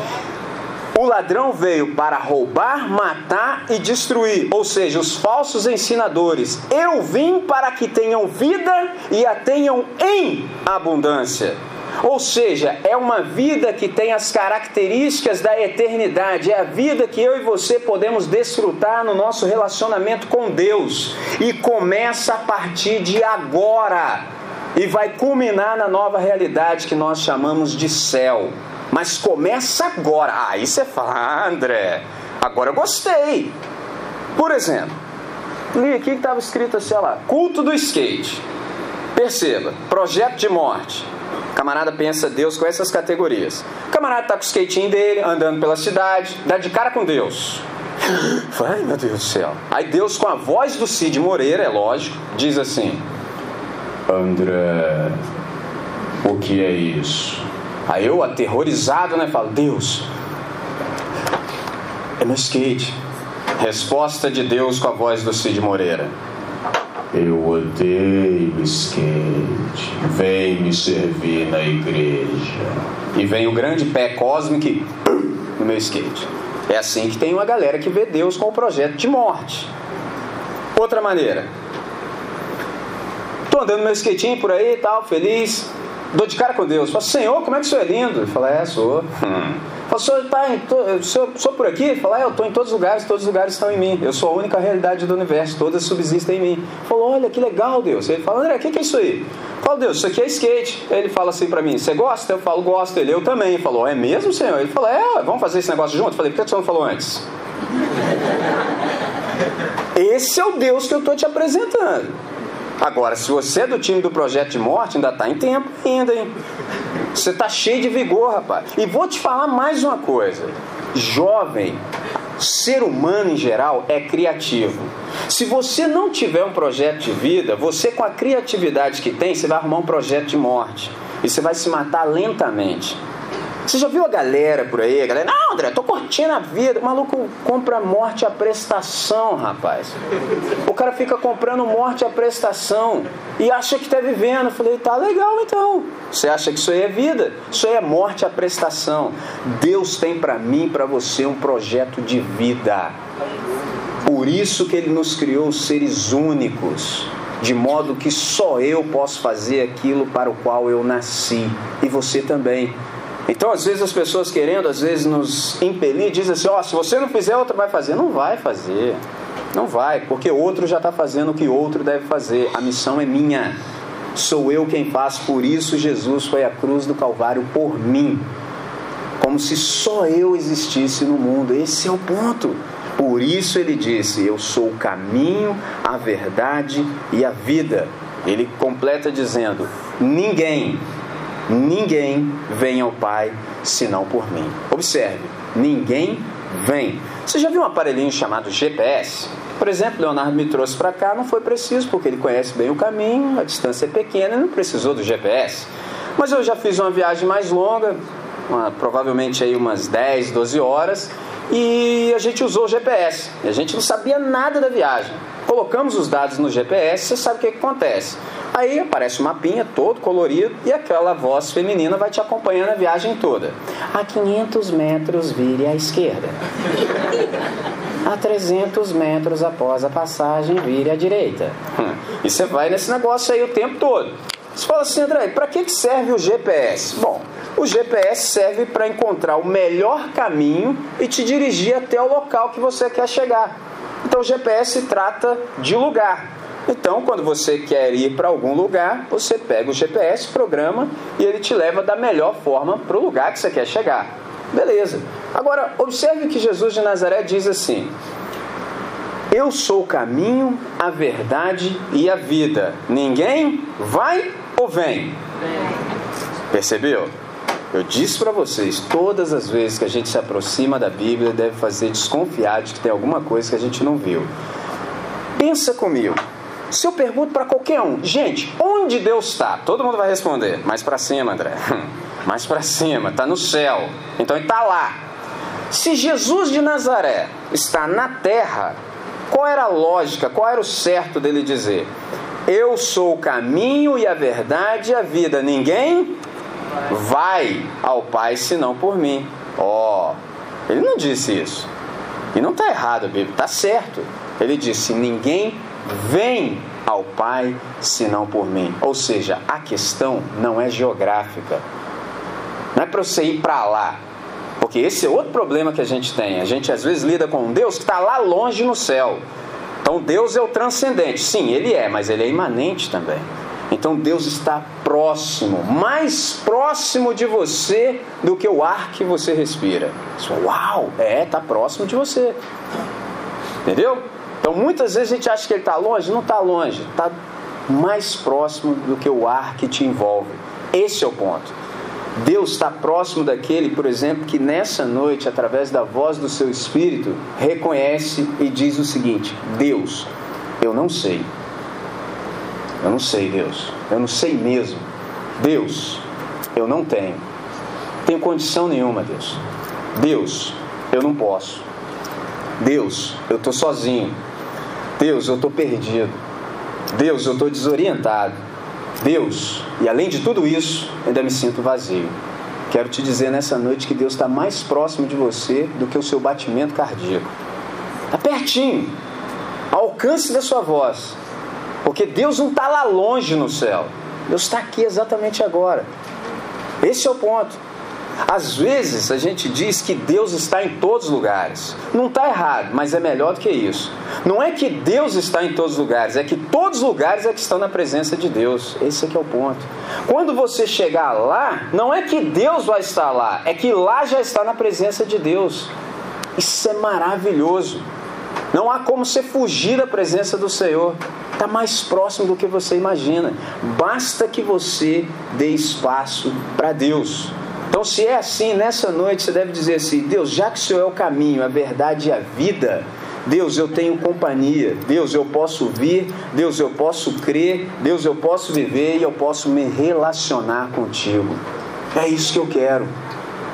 O ladrão veio para roubar, matar e destruir, ou seja, os falsos ensinadores. Eu vim para que tenham vida e a tenham em abundância. Ou seja, é uma vida que tem as características da eternidade, é a vida que eu e você podemos desfrutar no nosso relacionamento com Deus e começa a partir de agora e vai culminar na nova realidade que nós chamamos de céu. Mas começa agora. Aí você fala, ah, André, agora eu gostei. Por exemplo, li aqui que estava escrito assim, lá, culto do skate. Perceba, projeto de morte. O camarada pensa Deus com essas categorias. O camarada está com o skatinho dele, andando pela cidade, dá de cara com Deus. <gasps> Ai meu Deus do céu. Aí Deus, com a voz do Cid Moreira, é lógico, diz assim: André, o que é isso? Aí eu, aterrorizado, né, falo: Deus, é meu skate. Resposta de Deus com a voz do Cid Moreira: Eu odeio skate. Vem me servir na igreja. E vem o grande pé cósmico no meu skate. É assim que tem uma galera que vê Deus com o projeto de morte. Outra maneira. Tô andando meu skatinho por aí e tal, feliz dou de cara com Deus. Falo, Senhor, como é que o senhor é lindo? Ele fala, é, sou. Hum. Falo, senhor, tá em to... senhor, sou por aqui? Ele fala, é, eu estou em todos os lugares, todos os lugares estão em mim. Eu sou a única realidade do universo, todas subsistem em mim. Falou, olha que legal, Deus. Ele fala, André, o que, que é isso aí? Falo, Deus, isso aqui é skate. Ele fala assim para mim, você gosta? Eu falo, gosto. Ele, eu também. Ele falou, é mesmo, senhor? Ele falou, é, vamos fazer esse negócio junto? Eu falei, por que o senhor não falou antes? <laughs> Esse é o Deus que eu estou te apresentando. Agora, se você é do time do projeto de morte, ainda está em tempo ainda, hein? Você está cheio de vigor, rapaz. E vou te falar mais uma coisa. Jovem, ser humano em geral é criativo. Se você não tiver um projeto de vida, você com a criatividade que tem, você vai arrumar um projeto de morte. E você vai se matar lentamente. Você já viu a galera por aí? A galera, não, André, tô curtindo a vida. O maluco compra morte à prestação, rapaz. O cara fica comprando morte à prestação e acha que tá vivendo. Eu falei, tá legal então. Você acha que isso aí é vida? Isso aí é morte à prestação. Deus tem para mim, para você, um projeto de vida. Por isso que ele nos criou seres únicos, de modo que só eu posso fazer aquilo para o qual eu nasci e você também. Então, às vezes, as pessoas querendo, às vezes, nos impelir, dizem assim: ó, oh, se você não fizer, outro vai fazer. Não vai fazer. Não vai, porque outro já está fazendo o que outro deve fazer. A missão é minha. Sou eu quem faz, por isso Jesus foi à cruz do Calvário por mim. Como se só eu existisse no mundo. Esse é o ponto. Por isso ele disse: Eu sou o caminho, a verdade e a vida. Ele completa dizendo: Ninguém Ninguém vem ao Pai senão por mim. Observe, ninguém vem. Você já viu um aparelhinho chamado GPS? Por exemplo, Leonardo me trouxe para cá, não foi preciso, porque ele conhece bem o caminho, a distância é pequena, não precisou do GPS. Mas eu já fiz uma viagem mais longa, uma, provavelmente aí umas 10, 12 horas, e a gente usou o GPS. A gente não sabia nada da viagem. Colocamos os dados no GPS, você sabe o que, que acontece. Aí aparece um mapinha todo colorido e aquela voz feminina vai te acompanhando a viagem toda. A 500 metros vire à esquerda. A 300 metros após a passagem vire à direita. E você vai nesse negócio aí o tempo todo. Você fala assim, André, para que serve o GPS? Bom, o GPS serve para encontrar o melhor caminho e te dirigir até o local que você quer chegar. Então o GPS trata de lugar. Então, quando você quer ir para algum lugar, você pega o GPS, programa e ele te leva da melhor forma para o lugar que você quer chegar. Beleza. Agora, observe que Jesus de Nazaré diz assim: Eu sou o caminho, a verdade e a vida. Ninguém vai ou vem? Percebeu? Eu disse para vocês, todas as vezes que a gente se aproxima da Bíblia, deve fazer desconfiar de que tem alguma coisa que a gente não viu. Pensa comigo. Se eu pergunto para qualquer um, gente, onde Deus está? Todo mundo vai responder, mais para cima, André. <laughs> Mais para cima, está no céu. Então ele está lá. Se Jesus de Nazaré está na terra, qual era a lógica, qual era o certo dele dizer? Eu sou o caminho e a verdade e a vida. Ninguém vai ao Pai senão por mim. Ó, oh, ele não disse isso. E não está errado, Bíblia, está certo. Ele disse: ninguém vem ao Pai senão por mim. Ou seja, a questão não é geográfica. Não é para você ir para lá. Porque esse é outro problema que a gente tem. A gente às vezes lida com um Deus que está lá longe no céu. Então Deus é o transcendente. Sim, ele é, mas ele é imanente também. Então Deus está próximo, mais próximo de você do que o ar que você respira. Uau, é, está próximo de você. Entendeu? Então muitas vezes a gente acha que ele está longe, não está longe, está mais próximo do que o ar que te envolve. Esse é o ponto. Deus está próximo daquele, por exemplo, que nessa noite, através da voz do seu espírito, reconhece e diz o seguinte: Deus, eu não sei. Eu não sei, Deus. Eu não sei mesmo. Deus, eu não tenho. Tenho condição nenhuma, Deus. Deus, eu não posso. Deus, eu estou sozinho. Deus, eu estou perdido. Deus, eu estou desorientado. Deus, e além de tudo isso, ainda me sinto vazio. Quero te dizer nessa noite que Deus está mais próximo de você do que o seu batimento cardíaco. Está pertinho, ao alcance da sua voz. Porque Deus não está lá longe no céu. Deus está aqui exatamente agora. Esse é o ponto. Às vezes a gente diz que Deus está em todos os lugares. Não está errado, mas é melhor do que isso. Não é que Deus está em todos os lugares, é que todos os lugares é que estão na presença de Deus. Esse é que é o ponto. Quando você chegar lá, não é que Deus vai estar lá, é que lá já está na presença de Deus. Isso é maravilhoso. Não há como você fugir da presença do Senhor. Está mais próximo do que você imagina. Basta que você dê espaço para Deus. Então, se é assim, nessa noite você deve dizer assim: Deus, já que o Senhor é o caminho, a verdade e a vida, Deus, eu tenho companhia. Deus, eu posso vir. Deus, eu posso crer. Deus, eu posso viver e eu posso me relacionar contigo. É isso que eu quero.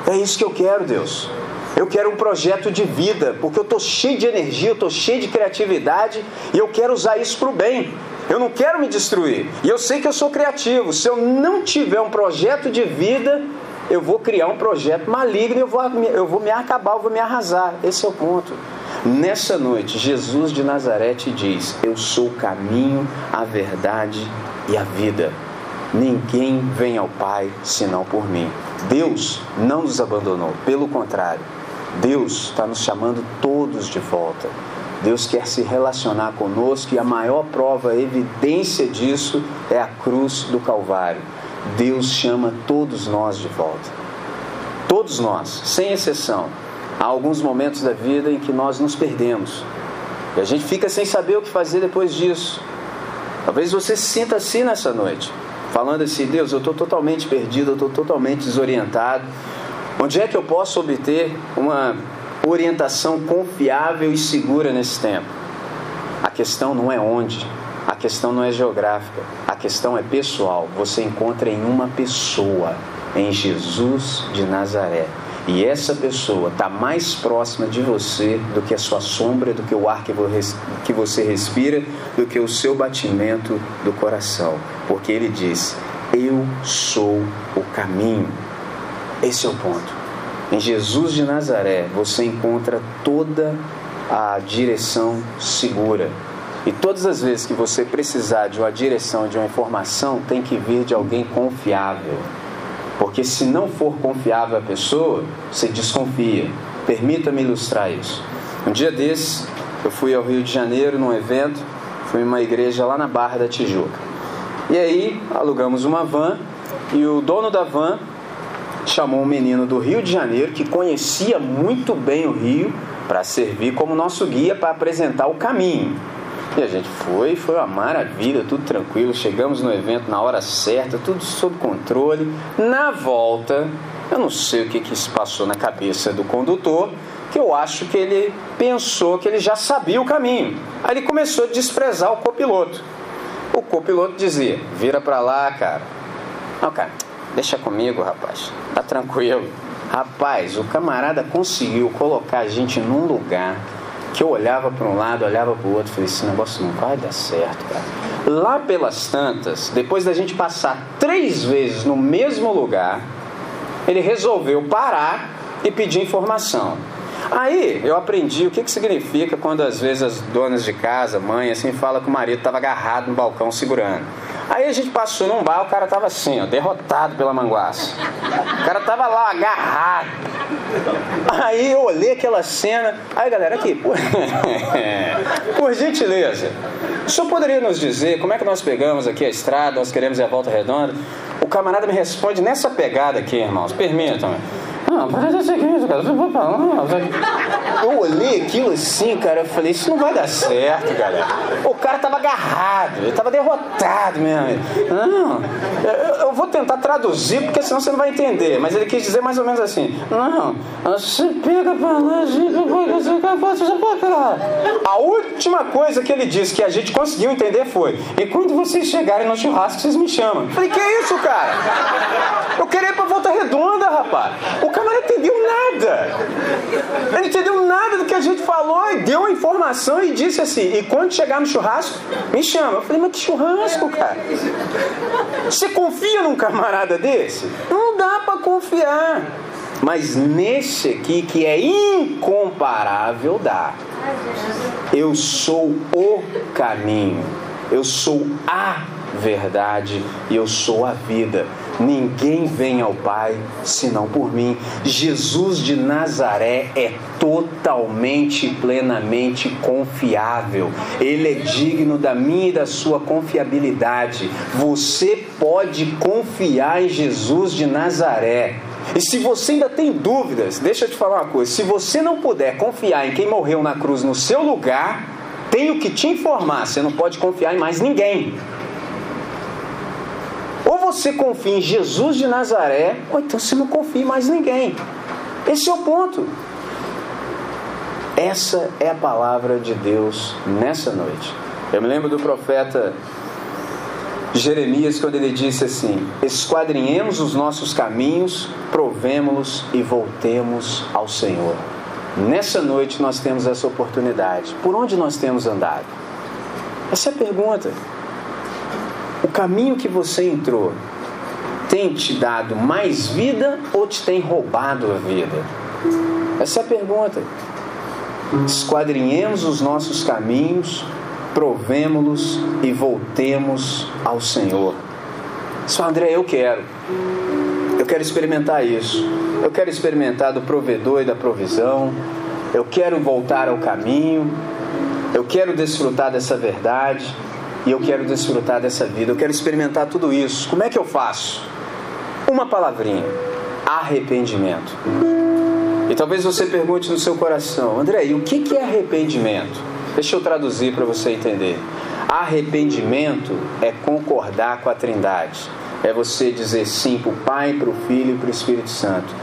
É isso que eu quero, Deus. Eu quero um projeto de vida, porque eu estou cheio de energia, eu estou cheio de criatividade e eu quero usar isso para o bem. Eu não quero me destruir. E eu sei que eu sou criativo. Se eu não tiver um projeto de vida, eu vou criar um projeto maligno e eu vou, eu vou me acabar, eu vou me arrasar. Esse é o ponto. Nessa noite, Jesus de Nazaré te diz: Eu sou o caminho, a verdade e a vida. Ninguém vem ao Pai senão por mim. Deus não nos abandonou, pelo contrário, Deus está nos chamando todos de volta. Deus quer se relacionar conosco e a maior prova, a evidência disso é a cruz do Calvário. Deus chama todos nós de volta. Todos nós, sem exceção. Há alguns momentos da vida em que nós nos perdemos. E a gente fica sem saber o que fazer depois disso. Talvez você se sinta assim nessa noite, falando assim: Deus, eu estou totalmente perdido, eu estou totalmente desorientado. Onde é que eu posso obter uma orientação confiável e segura nesse tempo? A questão não é onde, questão não é geográfica, a questão é pessoal. Você encontra em uma pessoa, em Jesus de Nazaré. E essa pessoa está mais próxima de você do que a sua sombra, do que o ar que você respira, do que o seu batimento do coração. Porque ele diz: Eu sou o caminho. Esse é o ponto. Em Jesus de Nazaré você encontra toda a direção segura. E todas as vezes que você precisar de uma direção, de uma informação, tem que vir de alguém confiável. Porque se não for confiável a pessoa, você desconfia. Permita-me ilustrar isso. Um dia desses, eu fui ao Rio de Janeiro num evento, fui em uma igreja lá na Barra da Tijuca. E aí alugamos uma van e o dono da van chamou um menino do Rio de Janeiro que conhecia muito bem o Rio para servir como nosso guia para apresentar o caminho. E a gente foi, foi uma maravilha, tudo tranquilo. Chegamos no evento na hora certa, tudo sob controle. Na volta, eu não sei o que, que se passou na cabeça do condutor, que eu acho que ele pensou que ele já sabia o caminho. Aí ele começou a desprezar o copiloto. O copiloto dizia: vira para lá, cara. Não, cara, deixa comigo, rapaz. Tá tranquilo. Rapaz, o camarada conseguiu colocar a gente num lugar que eu olhava para um lado, olhava para o outro, falei: esse negócio não vai dar certo, cara. Lá pelas tantas, depois da gente passar três vezes no mesmo lugar, ele resolveu parar e pedir informação. Aí eu aprendi o que, que significa quando às vezes as donas de casa, mãe, assim, fala que o marido estava agarrado no balcão segurando. Aí a gente passou num bar, o cara tava assim, ó, derrotado pela manguaça. O cara tava lá, agarrado. Aí eu olhei aquela cena. Aí galera, aqui, por, <laughs> por gentileza, o senhor poderia nos dizer como é que nós pegamos aqui a estrada, nós queremos ir a volta redonda? O camarada me responde nessa pegada aqui, irmãos, permitam-me. Não, parece ser isso, cara. Eu olhei aquilo assim, cara, eu falei, isso não vai dar certo, galera. O cara tava agarrado, ele tava derrotado mesmo. Não, eu, eu vou tentar traduzir, porque senão você não vai entender. Mas ele quis dizer mais ou menos assim: Não, você pega pra lá, gente, você pra cá. A última coisa que ele disse que a gente conseguiu entender foi: E quando vocês chegarem no churrasco, vocês me chamam. Eu falei, que isso, cara? Eu queria ir pra volta redonda, rapaz. O cara não entendeu nada. Ele não entendeu nada do que a gente falou e deu a informação e disse assim: e quando chegar no churrasco, me chama. Eu falei, mas que churrasco, cara? Você confia num camarada desse? Não dá para confiar. Mas nesse aqui, que é incomparável, dá. Eu sou o caminho. Eu sou a verdade e eu sou a vida. Ninguém vem ao Pai senão por mim. Jesus de Nazaré é totalmente e plenamente confiável. Ele é digno da minha e da sua confiabilidade. Você pode confiar em Jesus de Nazaré. E se você ainda tem dúvidas, deixa eu te falar uma coisa: se você não puder confiar em quem morreu na cruz no seu lugar, tenho que te informar, você não pode confiar em mais ninguém. Você confia em Jesus de Nazaré, ou então você não confia em mais ninguém. Esse é o ponto. Essa é a palavra de Deus nessa noite. Eu me lembro do profeta Jeremias quando ele disse assim: Esquadrinhemos os nossos caminhos, provemos-los e voltemos ao Senhor. Nessa noite nós temos essa oportunidade. Por onde nós temos andado? Essa é a pergunta. Caminho que você entrou tem te dado mais vida ou te tem roubado a vida? Essa é a pergunta. Esquadrinhemos os nossos caminhos, provemos-los e voltemos ao Senhor. Só André, eu quero. Eu quero experimentar isso. Eu quero experimentar do provedor e da provisão. Eu quero voltar ao caminho. Eu quero desfrutar dessa verdade. E eu quero desfrutar dessa vida. Eu quero experimentar tudo isso. Como é que eu faço? Uma palavrinha: arrependimento. E talvez você pergunte no seu coração, André, e o que é arrependimento? Deixa eu traduzir para você entender. Arrependimento é concordar com a Trindade. É você dizer sim para o Pai, para o Filho e para o Espírito Santo.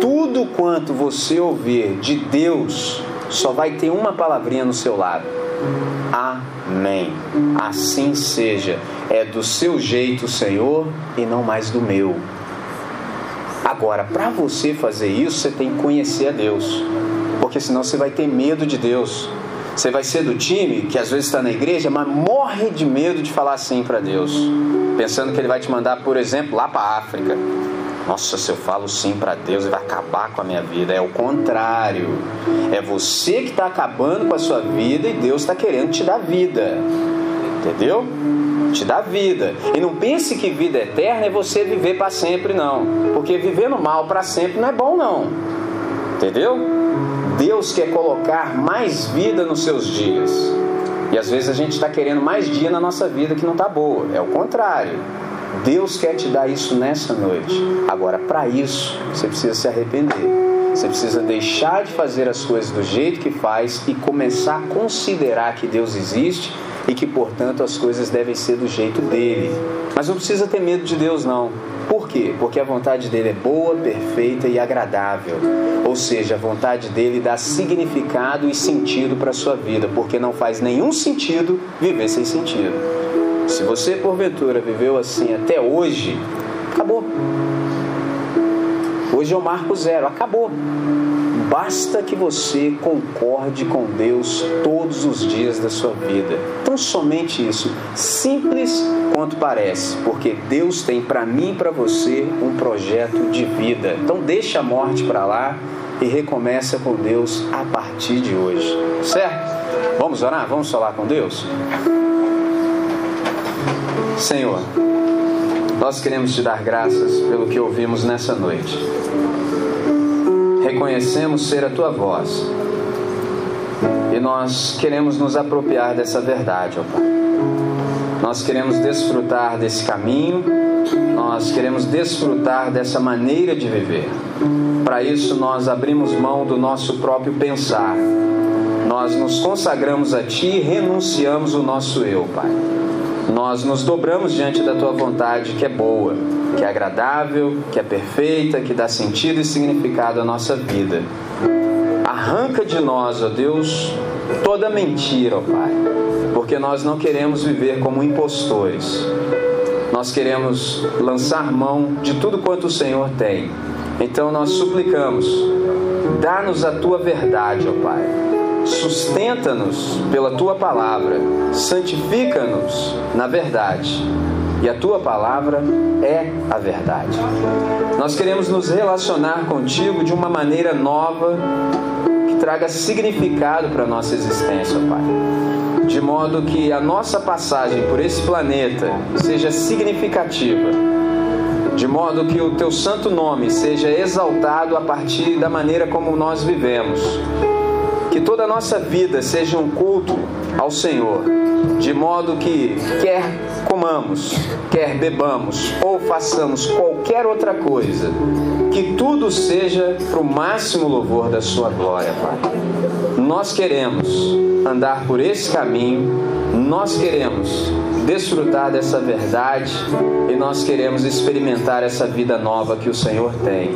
Tudo quanto você ouvir de Deus só vai ter uma palavrinha no seu lado. Amém. Assim seja. É do seu jeito, Senhor, e não mais do meu. Agora, para você fazer isso, você tem que conhecer a Deus. Porque senão você vai ter medo de Deus. Você vai ser do time que às vezes está na igreja, mas morre de medo de falar sim para Deus, pensando que Ele vai te mandar, por exemplo, lá para a África. Nossa, se eu falo sim para Deus, Ele vai acabar com a minha vida. É o contrário. É você que está acabando com a sua vida e Deus está querendo te dar vida. Entendeu? Te dá vida. E não pense que vida eterna é você viver para sempre, não. Porque vivendo mal para sempre não é bom, não. Entendeu? Deus quer colocar mais vida nos seus dias. E às vezes a gente está querendo mais dia na nossa vida que não está boa. É o contrário. Deus quer te dar isso nessa noite. Agora, para isso, você precisa se arrepender. Você precisa deixar de fazer as coisas do jeito que faz e começar a considerar que Deus existe e que, portanto, as coisas devem ser do jeito dele. Mas não precisa ter medo de Deus, não. Por quê? Porque a vontade dele é boa, perfeita e agradável. Ou seja, a vontade dele dá significado e sentido para a sua vida, porque não faz nenhum sentido viver sem sentido. Se você, porventura, viveu assim até hoje, acabou. Hoje eu marco zero, acabou. Basta que você concorde com Deus todos os dias da sua vida. Tão somente isso, simples quanto parece, porque Deus tem para mim e para você um projeto de vida. Então deixa a morte para lá e recomeça com Deus a partir de hoje. Certo? Vamos orar? Vamos falar com Deus? Senhor, nós queremos te dar graças pelo que ouvimos nessa noite reconhecemos ser a tua voz. E nós queremos nos apropriar dessa verdade, ó Pai. Nós queremos desfrutar desse caminho, nós queremos desfrutar dessa maneira de viver. Para isso, nós abrimos mão do nosso próprio pensar. Nós nos consagramos a Ti e renunciamos o nosso eu, Pai. Nós nos dobramos diante da Tua vontade, que é boa, que é agradável, que é perfeita, que dá sentido e significado à nossa vida. Arranca de nós, ó Deus, toda mentira, ó Pai, porque nós não queremos viver como impostores. Nós queremos lançar mão de tudo quanto o Senhor tem. Então nós suplicamos, dá-nos a tua verdade, ó Pai. Sustenta-nos pela tua palavra, santifica-nos na verdade e a tua palavra é a verdade. Nós queremos nos relacionar contigo de uma maneira nova que traga significado para a nossa existência, Pai. De modo que a nossa passagem por esse planeta seja significativa. De modo que o teu santo nome seja exaltado a partir da maneira como nós vivemos. Que toda a nossa vida seja um culto ao Senhor de modo que quer comamos, quer bebamos ou façamos qualquer outra coisa, que tudo seja para o máximo louvor da Sua glória, Pai. Nós queremos andar por esse caminho, nós queremos desfrutar dessa verdade e nós queremos experimentar essa vida nova que o Senhor tem.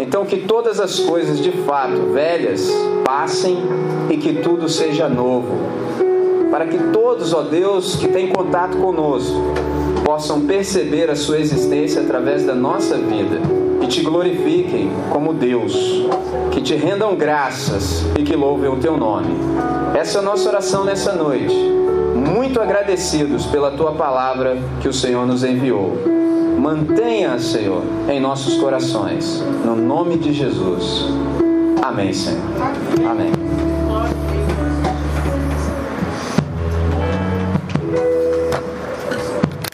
Então, que todas as coisas de fato velhas passem e que tudo seja novo. Para que todos, ó Deus, que têm contato conosco, possam perceber a Sua existência através da nossa vida e te glorifiquem como Deus, que te rendam graças e que louvem o Teu nome. Essa é a nossa oração nessa noite. Muito agradecidos pela Tua palavra que o Senhor nos enviou. Mantenha, Senhor, em nossos corações. No nome de Jesus. Amém, Senhor. Amém.